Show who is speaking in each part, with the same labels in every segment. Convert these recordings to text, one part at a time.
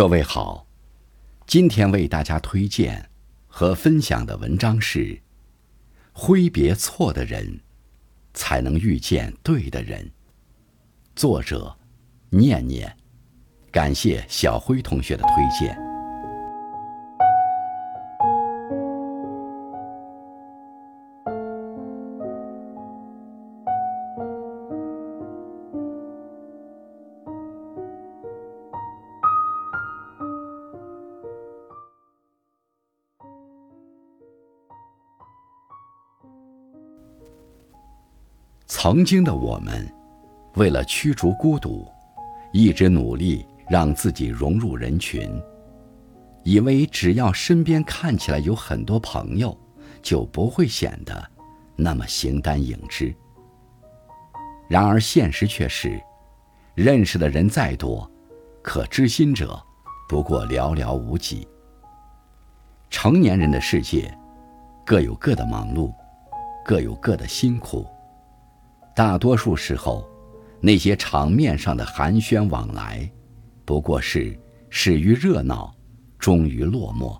Speaker 1: 各位好，今天为大家推荐和分享的文章是：挥别错的人，才能遇见对的人。作者：念念，感谢小辉同学的推荐。曾经的我们，为了驱逐孤独，一直努力让自己融入人群，以为只要身边看起来有很多朋友，就不会显得那么形单影只。然而现实却是，认识的人再多，可知心者不过寥寥无几。成年人的世界，各有各的忙碌，各有各的辛苦。大多数时候，那些场面上的寒暄往来，不过是始于热闹，终于落寞。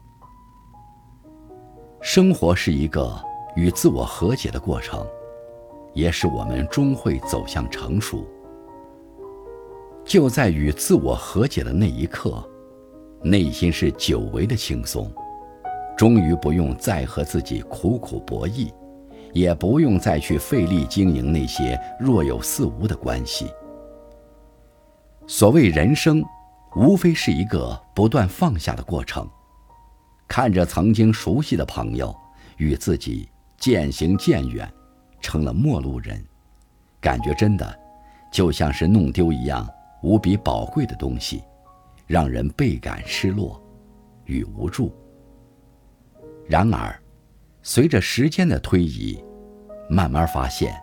Speaker 1: 生活是一个与自我和解的过程，也使我们终会走向成熟。就在与自我和解的那一刻，内心是久违的轻松，终于不用再和自己苦苦博弈。也不用再去费力经营那些若有似无的关系。所谓人生，无非是一个不断放下的过程。看着曾经熟悉的朋友与自己渐行渐远，成了陌路人，感觉真的就像是弄丢一样无比宝贵的东西，让人倍感失落与无助。然而，随着时间的推移，慢慢发现，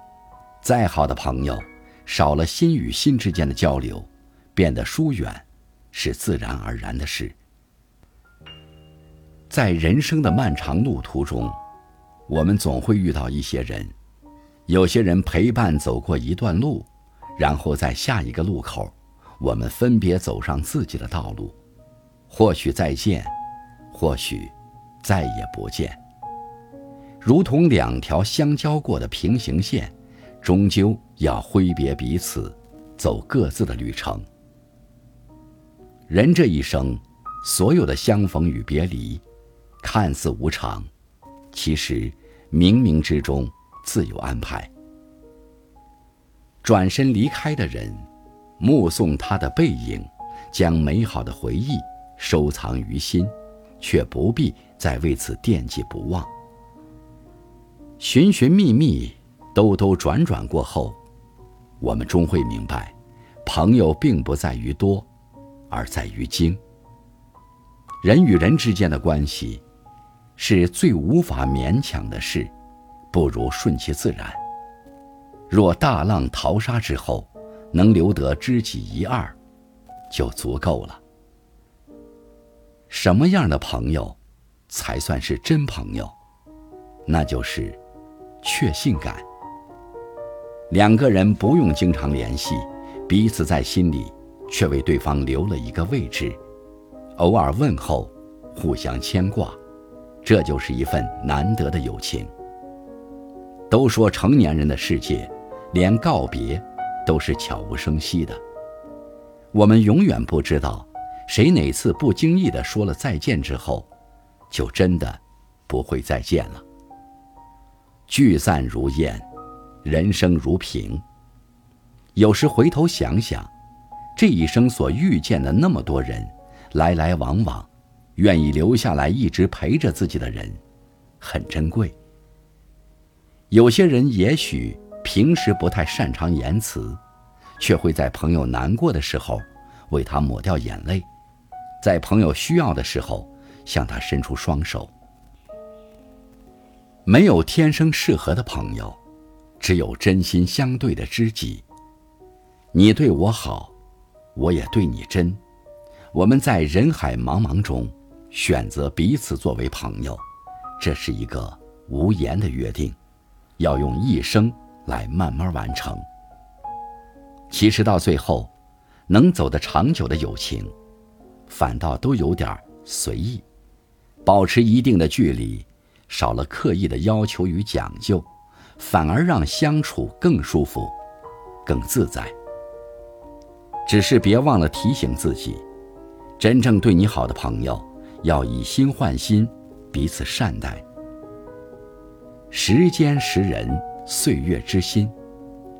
Speaker 1: 再好的朋友，少了心与心之间的交流，变得疏远，是自然而然的事。在人生的漫长路途中，我们总会遇到一些人，有些人陪伴走过一段路，然后在下一个路口，我们分别走上自己的道路，或许再见，或许再也不见。如同两条相交过的平行线，终究要挥别彼此，走各自的旅程。人这一生，所有的相逢与别离，看似无常，其实冥冥之中自有安排。转身离开的人，目送他的背影，将美好的回忆收藏于心，却不必再为此惦记不忘。寻寻觅觅，兜兜转转过后，我们终会明白，朋友并不在于多，而在于精。人与人之间的关系，是最无法勉强的事，不如顺其自然。若大浪淘沙之后，能留得知己一二，就足够了。什么样的朋友，才算是真朋友？那就是。确信感。两个人不用经常联系，彼此在心里却为对方留了一个位置，偶尔问候，互相牵挂，这就是一份难得的友情。都说成年人的世界，连告别都是悄无声息的，我们永远不知道，谁哪次不经意的说了再见之后，就真的不会再见了。聚散如烟，人生如萍。有时回头想想，这一生所遇见的那么多人，来来往往，愿意留下来一直陪着自己的人，很珍贵。有些人也许平时不太擅长言辞，却会在朋友难过的时候为他抹掉眼泪，在朋友需要的时候向他伸出双手。没有天生适合的朋友，只有真心相对的知己。你对我好，我也对你真。我们在人海茫茫中选择彼此作为朋友，这是一个无言的约定，要用一生来慢慢完成。其实到最后，能走得长久的友情，反倒都有点随意，保持一定的距离，少了刻意的要求与讲究，反而让相处更舒服、更自在。只是别忘了提醒自己，真正对你好的朋友，要以心换心，彼此善待。时间识人，岁月知心，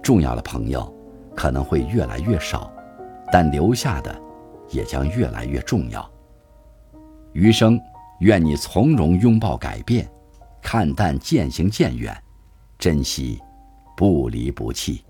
Speaker 1: 重要的朋友可能会越来越少，但留下的也将越来越重要。余生，愿你从容拥抱改变，看淡渐行渐远，珍惜不离不弃。